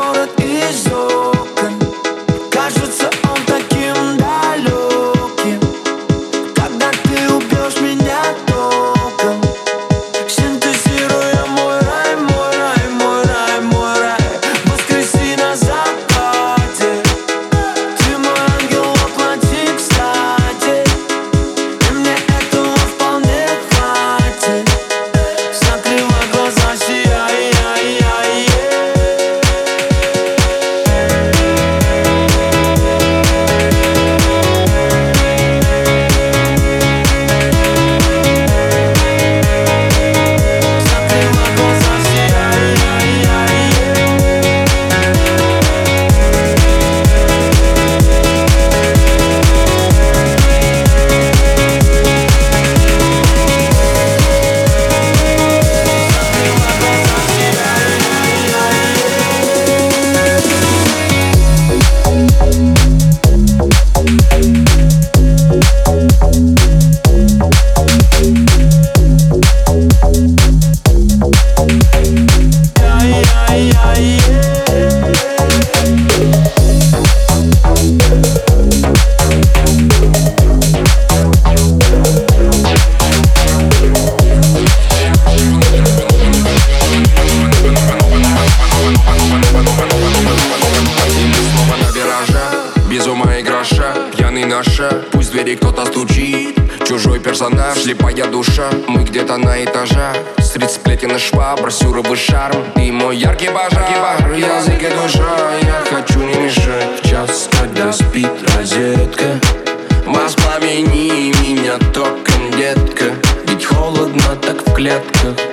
what it is, oh наша Пусть двери кто-то стучит. Чужой персонаж, слепая душа. Мы где-то на этажах. Средь сплетен и швабр, сюровый шарм. И мой яркий пожар, язык и душа Я хочу не мешать. В час, когда спит розетка. Воспламени меня током, детка. Ведь холодно так в клетках.